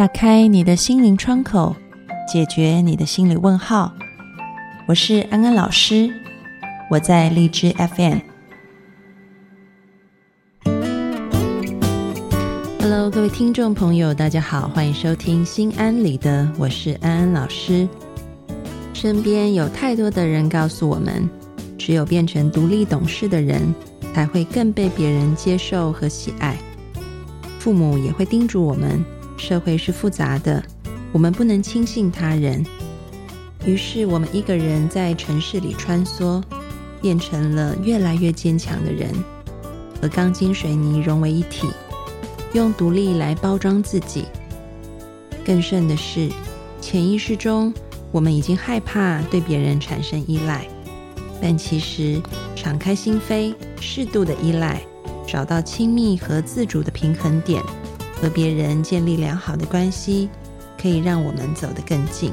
打开你的心灵窗口，解决你的心理问号。我是安安老师，我在荔枝 FM。Hello，各位听众朋友，大家好，欢迎收听心安理得，我是安安老师。身边有太多的人告诉我们，只有变成独立懂事的人，才会更被别人接受和喜爱。父母也会叮嘱我们。社会是复杂的，我们不能轻信他人。于是，我们一个人在城市里穿梭，变成了越来越坚强的人，和钢筋水泥融为一体，用独立来包装自己。更甚的是，潜意识中，我们已经害怕对别人产生依赖，但其实，敞开心扉，适度的依赖，找到亲密和自主的平衡点。和别人建立良好的关系，可以让我们走得更近。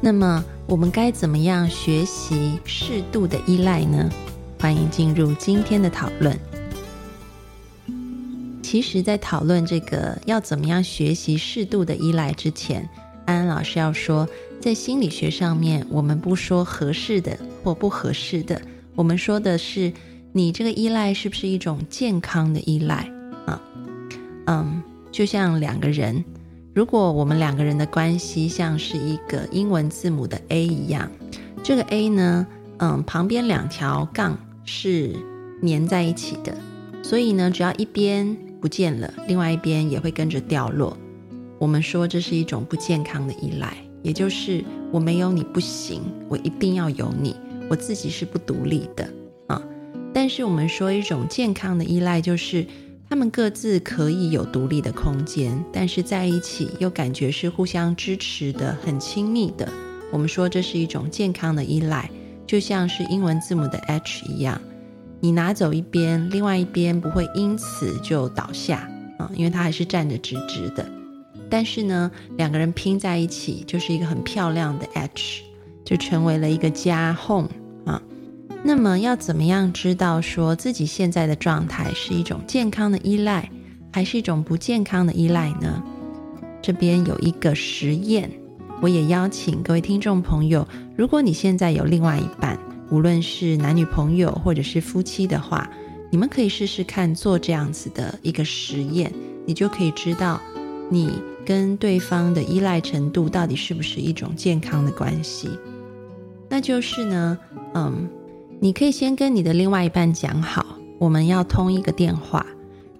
那么，我们该怎么样学习适度的依赖呢？欢迎进入今天的讨论。其实，在讨论这个要怎么样学习适度的依赖之前，安安老师要说，在心理学上面，我们不说合适的或不合适的，我们说的是你这个依赖是不是一种健康的依赖啊？嗯。就像两个人，如果我们两个人的关系像是一个英文字母的 A 一样，这个 A 呢，嗯，旁边两条杠是粘在一起的，所以呢，只要一边不见了，另外一边也会跟着掉落。我们说这是一种不健康的依赖，也就是我没有你不行，我一定要有你，我自己是不独立的啊。但是我们说一种健康的依赖就是。他们各自可以有独立的空间，但是在一起又感觉是互相支持的、很亲密的。我们说这是一种健康的依赖，就像是英文字母的 H 一样，你拿走一边，另外一边不会因此就倒下啊，因为它还是站着直直的。但是呢，两个人拼在一起就是一个很漂亮的 H，就成为了一个家 home 啊。那么要怎么样知道说自己现在的状态是一种健康的依赖，还是一种不健康的依赖呢？这边有一个实验，我也邀请各位听众朋友，如果你现在有另外一半，无论是男女朋友或者是夫妻的话，你们可以试试看做这样子的一个实验，你就可以知道你跟对方的依赖程度到底是不是一种健康的关系。那就是呢，嗯。你可以先跟你的另外一半讲好，我们要通一个电话，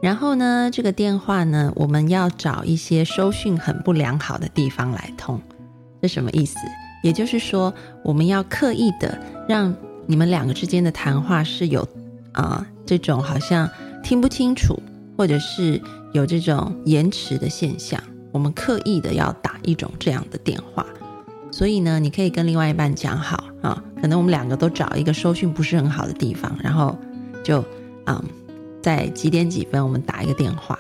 然后呢，这个电话呢，我们要找一些收讯很不良好的地方来通。这什么意思？也就是说，我们要刻意的让你们两个之间的谈话是有啊这种好像听不清楚，或者是有这种延迟的现象。我们刻意的要打一种这样的电话。所以呢，你可以跟另外一半讲好啊，可能我们两个都找一个收讯不是很好的地方，然后就嗯，在几点几分我们打一个电话。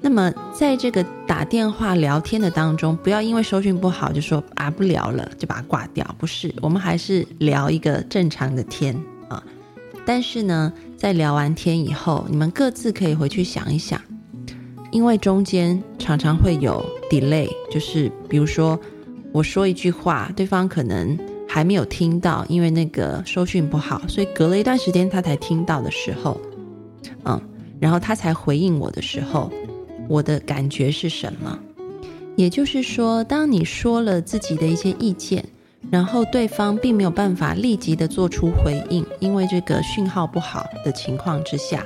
那么在这个打电话聊天的当中，不要因为收讯不好就说啊不聊了就把它挂掉，不是，我们还是聊一个正常的天啊。但是呢，在聊完天以后，你们各自可以回去想一想，因为中间常常会有 delay，就是比如说。我说一句话，对方可能还没有听到，因为那个收讯不好，所以隔了一段时间他才听到的时候，嗯，然后他才回应我的时候，我的感觉是什么？也就是说，当你说了自己的一些意见，然后对方并没有办法立即的做出回应，因为这个讯号不好的情况之下，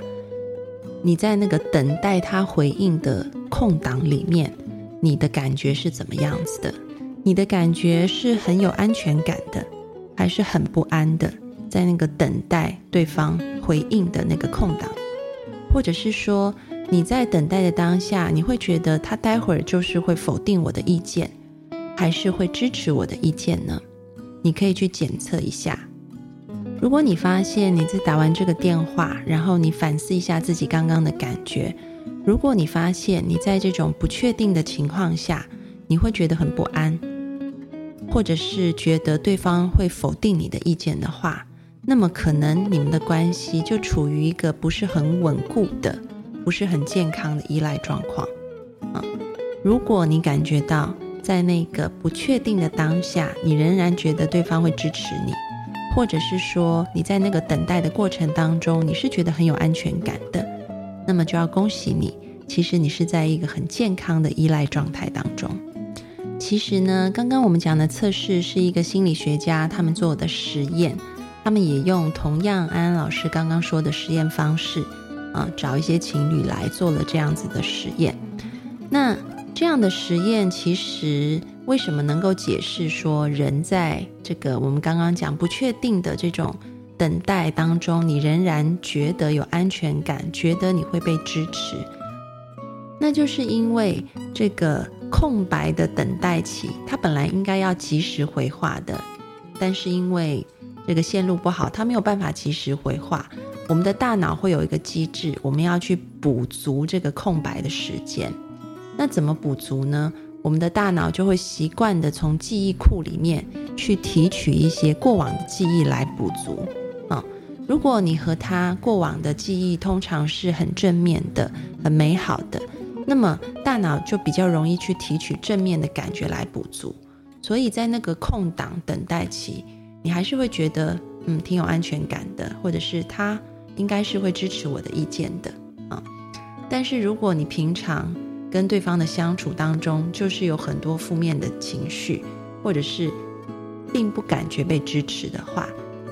你在那个等待他回应的空档里面，你的感觉是怎么样子的？你的感觉是很有安全感的，还是很不安的？在那个等待对方回应的那个空档，或者是说你在等待的当下，你会觉得他待会儿就是会否定我的意见，还是会支持我的意见呢？你可以去检测一下。如果你发现你在打完这个电话，然后你反思一下自己刚刚的感觉，如果你发现你在这种不确定的情况下，你会觉得很不安。或者是觉得对方会否定你的意见的话，那么可能你们的关系就处于一个不是很稳固的、不是很健康的依赖状况啊。如果你感觉到在那个不确定的当下，你仍然觉得对方会支持你，或者是说你在那个等待的过程当中，你是觉得很有安全感的，那么就要恭喜你，其实你是在一个很健康的依赖状态当中。其实呢，刚刚我们讲的测试是一个心理学家他们做的实验，他们也用同样安安老师刚刚说的实验方式啊，找一些情侣来做了这样子的实验。那这样的实验其实为什么能够解释说，人在这个我们刚刚讲不确定的这种等待当中，你仍然觉得有安全感，觉得你会被支持？那就是因为这个空白的等待期，它本来应该要及时回话的，但是因为这个线路不好，它没有办法及时回话。我们的大脑会有一个机制，我们要去补足这个空白的时间。那怎么补足呢？我们的大脑就会习惯的从记忆库里面去提取一些过往的记忆来补足啊。如果你和他过往的记忆通常是很正面的、很美好的。那么大脑就比较容易去提取正面的感觉来补足，所以在那个空档等待期，你还是会觉得嗯挺有安全感的，或者是他应该是会支持我的意见的啊。但是如果你平常跟对方的相处当中，就是有很多负面的情绪，或者是并不感觉被支持的话，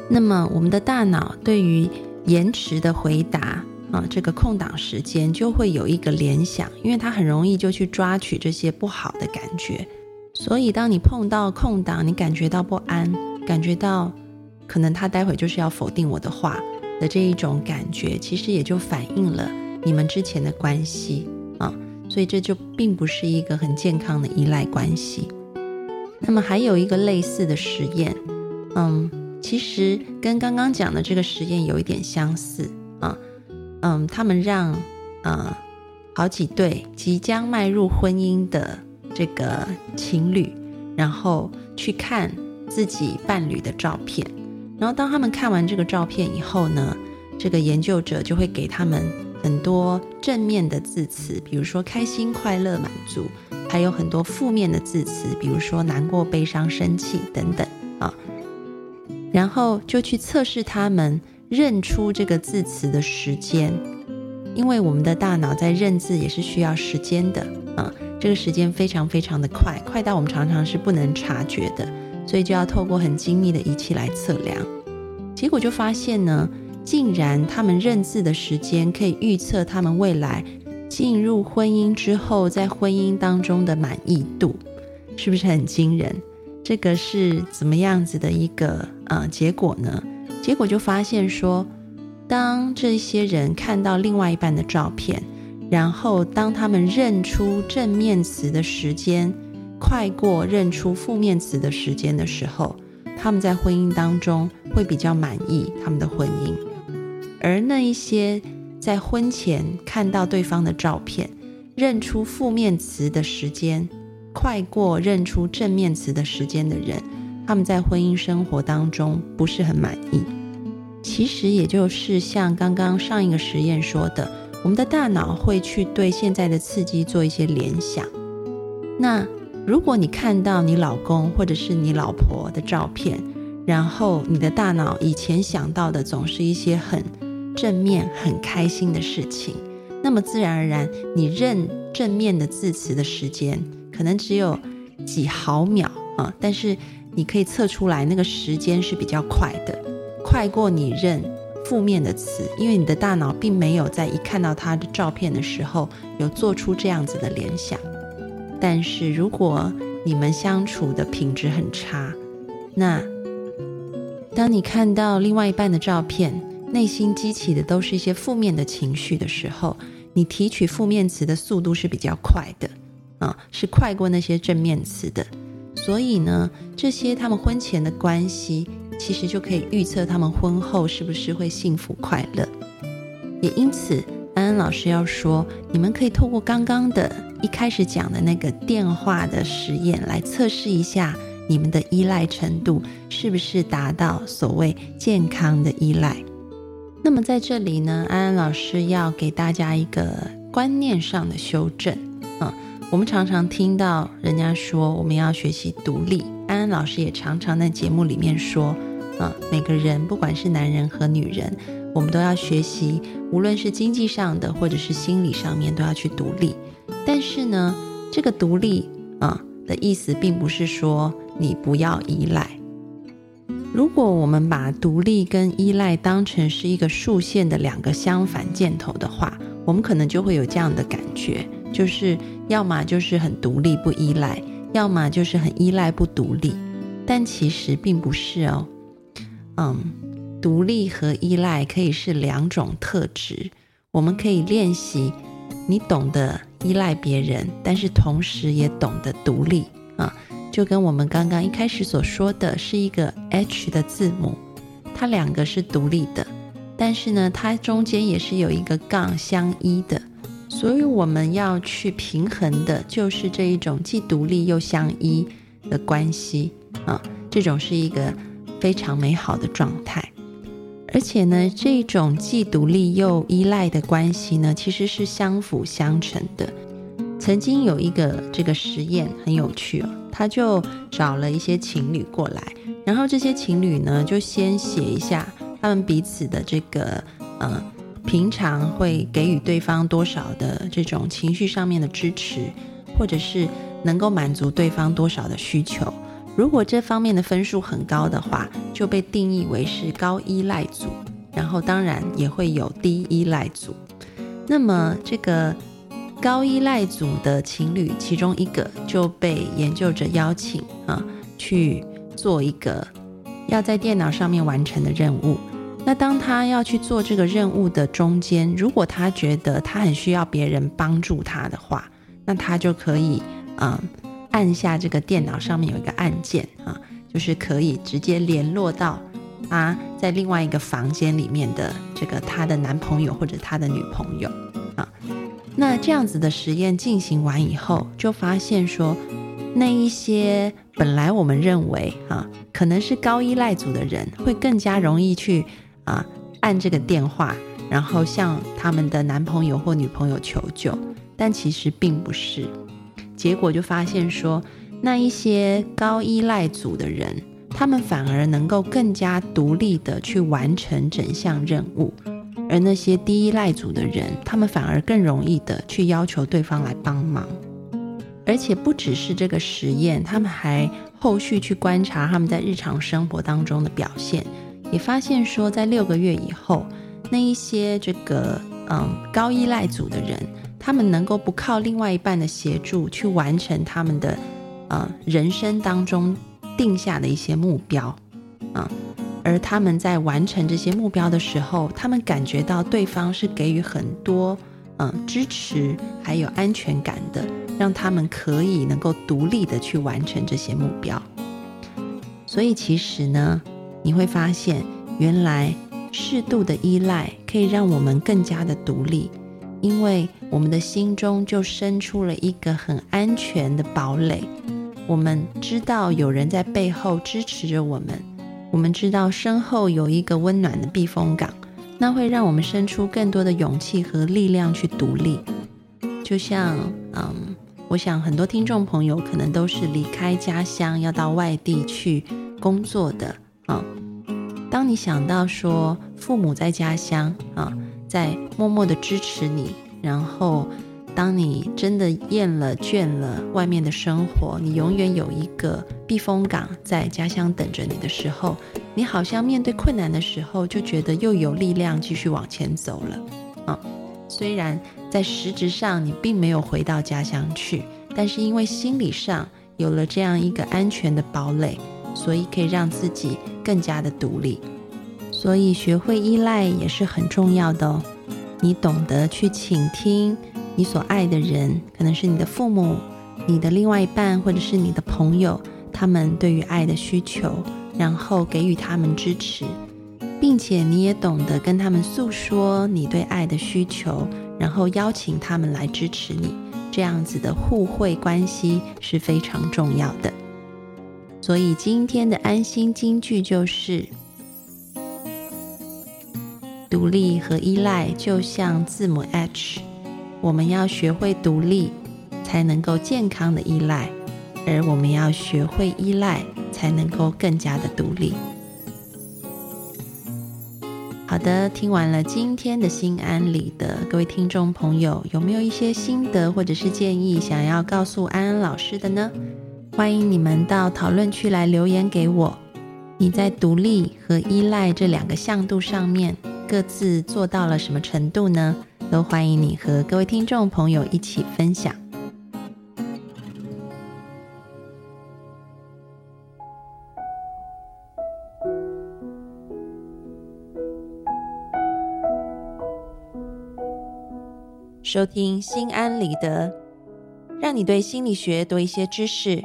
那么我们的大脑对于延迟的回答。啊，这个空档时间就会有一个联想，因为它很容易就去抓取这些不好的感觉，所以当你碰到空档，你感觉到不安，感觉到可能他待会就是要否定我的话的这一种感觉，其实也就反映了你们之前的关系啊，所以这就并不是一个很健康的依赖关系。那么还有一个类似的实验，嗯，其实跟刚刚讲的这个实验有一点相似啊。嗯他们让呃好几对即将迈入婚姻的这个情侣，然后去看自己伴侣的照片。然后当他们看完这个照片以后呢，这个研究者就会给他们很多正面的字词，比如说开心、快乐、满足，还有很多负面的字词，比如说难过、悲伤、生气等等啊。然后就去测试他们。认出这个字词的时间，因为我们的大脑在认字也是需要时间的啊，这个时间非常非常的快，快到我们常常是不能察觉的，所以就要透过很精密的仪器来测量。结果就发现呢，竟然他们认字的时间可以预测他们未来进入婚姻之后，在婚姻当中的满意度，是不是很惊人？这个是怎么样子的一个呃结果呢？结果就发现说，当这些人看到另外一半的照片，然后当他们认出正面词的时间快过认出负面词的时间的时候，他们在婚姻当中会比较满意他们的婚姻。而那一些在婚前看到对方的照片，认出负面词的时间快过认出正面词的时间的人。他们在婚姻生活当中不是很满意，其实也就是像刚刚上一个实验说的，我们的大脑会去对现在的刺激做一些联想。那如果你看到你老公或者是你老婆的照片，然后你的大脑以前想到的总是一些很正面、很开心的事情，那么自然而然，你认正面的字词的时间可能只有几毫秒啊，但是。你可以测出来，那个时间是比较快的，快过你认负面的词，因为你的大脑并没有在一看到他的照片的时候有做出这样子的联想。但是如果你们相处的品质很差，那当你看到另外一半的照片，内心激起的都是一些负面的情绪的时候，你提取负面词的速度是比较快的，啊，是快过那些正面词的。所以呢，这些他们婚前的关系，其实就可以预测他们婚后是不是会幸福快乐。也因此，安安老师要说，你们可以透过刚刚的一开始讲的那个电话的实验，来测试一下你们的依赖程度是不是达到所谓健康的依赖。那么在这里呢，安安老师要给大家一个观念上的修正嗯。我们常常听到人家说我们要学习独立，安安老师也常常在节目里面说，啊，每个人不管是男人和女人，我们都要学习，无论是经济上的或者是心理上面都要去独立。但是呢，这个独立啊的意思，并不是说你不要依赖。如果我们把独立跟依赖当成是一个竖线的两个相反箭头的话，我们可能就会有这样的感觉。就是要么就是很独立不依赖，要么就是很依赖不独立，但其实并不是哦。嗯，独立和依赖可以是两种特质，我们可以练习。你懂得依赖别人，但是同时也懂得独立啊，就跟我们刚刚一开始所说的是一个 H 的字母，它两个是独立的，但是呢，它中间也是有一个杠相依的。所以我们要去平衡的，就是这一种既独立又相依的关系啊，这种是一个非常美好的状态。而且呢，这种既独立又依赖的关系呢，其实是相辅相成的。曾经有一个这个实验很有趣哦，他就找了一些情侣过来，然后这些情侣呢，就先写一下他们彼此的这个呃。平常会给予对方多少的这种情绪上面的支持，或者是能够满足对方多少的需求？如果这方面的分数很高的话，就被定义为是高依赖组。然后当然也会有低依赖组。那么这个高依赖组的情侣，其中一个就被研究者邀请啊去做一个要在电脑上面完成的任务。那当他要去做这个任务的中间，如果他觉得他很需要别人帮助他的话，那他就可以嗯按下这个电脑上面有一个按键啊，就是可以直接联络到他在另外一个房间里面的这个他的男朋友或者他的女朋友啊。那这样子的实验进行完以后，就发现说，那一些本来我们认为啊可能是高依赖组的人，会更加容易去。啊，按这个电话，然后向他们的男朋友或女朋友求救，但其实并不是。结果就发现说，那一些高依赖组的人，他们反而能够更加独立的去完成整项任务，而那些低依赖组的人，他们反而更容易的去要求对方来帮忙。而且不只是这个实验，他们还后续去观察他们在日常生活当中的表现。也发现说，在六个月以后，那一些这个嗯高依赖组的人，他们能够不靠另外一半的协助去完成他们的嗯人生当中定下的一些目标啊，而他们在完成这些目标的时候，他们感觉到对方是给予很多嗯支持还有安全感的，让他们可以能够独立的去完成这些目标。所以其实呢。你会发现，原来适度的依赖可以让我们更加的独立，因为我们的心中就生出了一个很安全的堡垒。我们知道有人在背后支持着我们，我们知道身后有一个温暖的避风港，那会让我们生出更多的勇气和力量去独立。就像，嗯，我想很多听众朋友可能都是离开家乡要到外地去工作的。啊，当你想到说父母在家乡啊，在默默的支持你，然后当你真的厌了倦了外面的生活，你永远有一个避风港在家乡等着你的时候，你好像面对困难的时候就觉得又有力量继续往前走了。啊，虽然在实质上你并没有回到家乡去，但是因为心理上有了这样一个安全的堡垒。所以可以让自己更加的独立，所以学会依赖也是很重要的哦。你懂得去倾听你所爱的人，可能是你的父母、你的另外一半，或者是你的朋友，他们对于爱的需求，然后给予他们支持，并且你也懂得跟他们诉说你对爱的需求，然后邀请他们来支持你，这样子的互惠关系是非常重要的。所以今天的安心金句就是：独立和依赖就像字母 H，我们要学会独立，才能够健康的依赖，而我们要学会依赖，才能够更加的独立。好的，听完了今天的心安理得，各位听众朋友，有没有一些心得或者是建议想要告诉安安老师的呢？欢迎你们到讨论区来留言给我。你在独立和依赖这两个向度上面，各自做到了什么程度呢？都欢迎你和各位听众朋友一起分享。收听心安理得，让你对心理学多一些知识，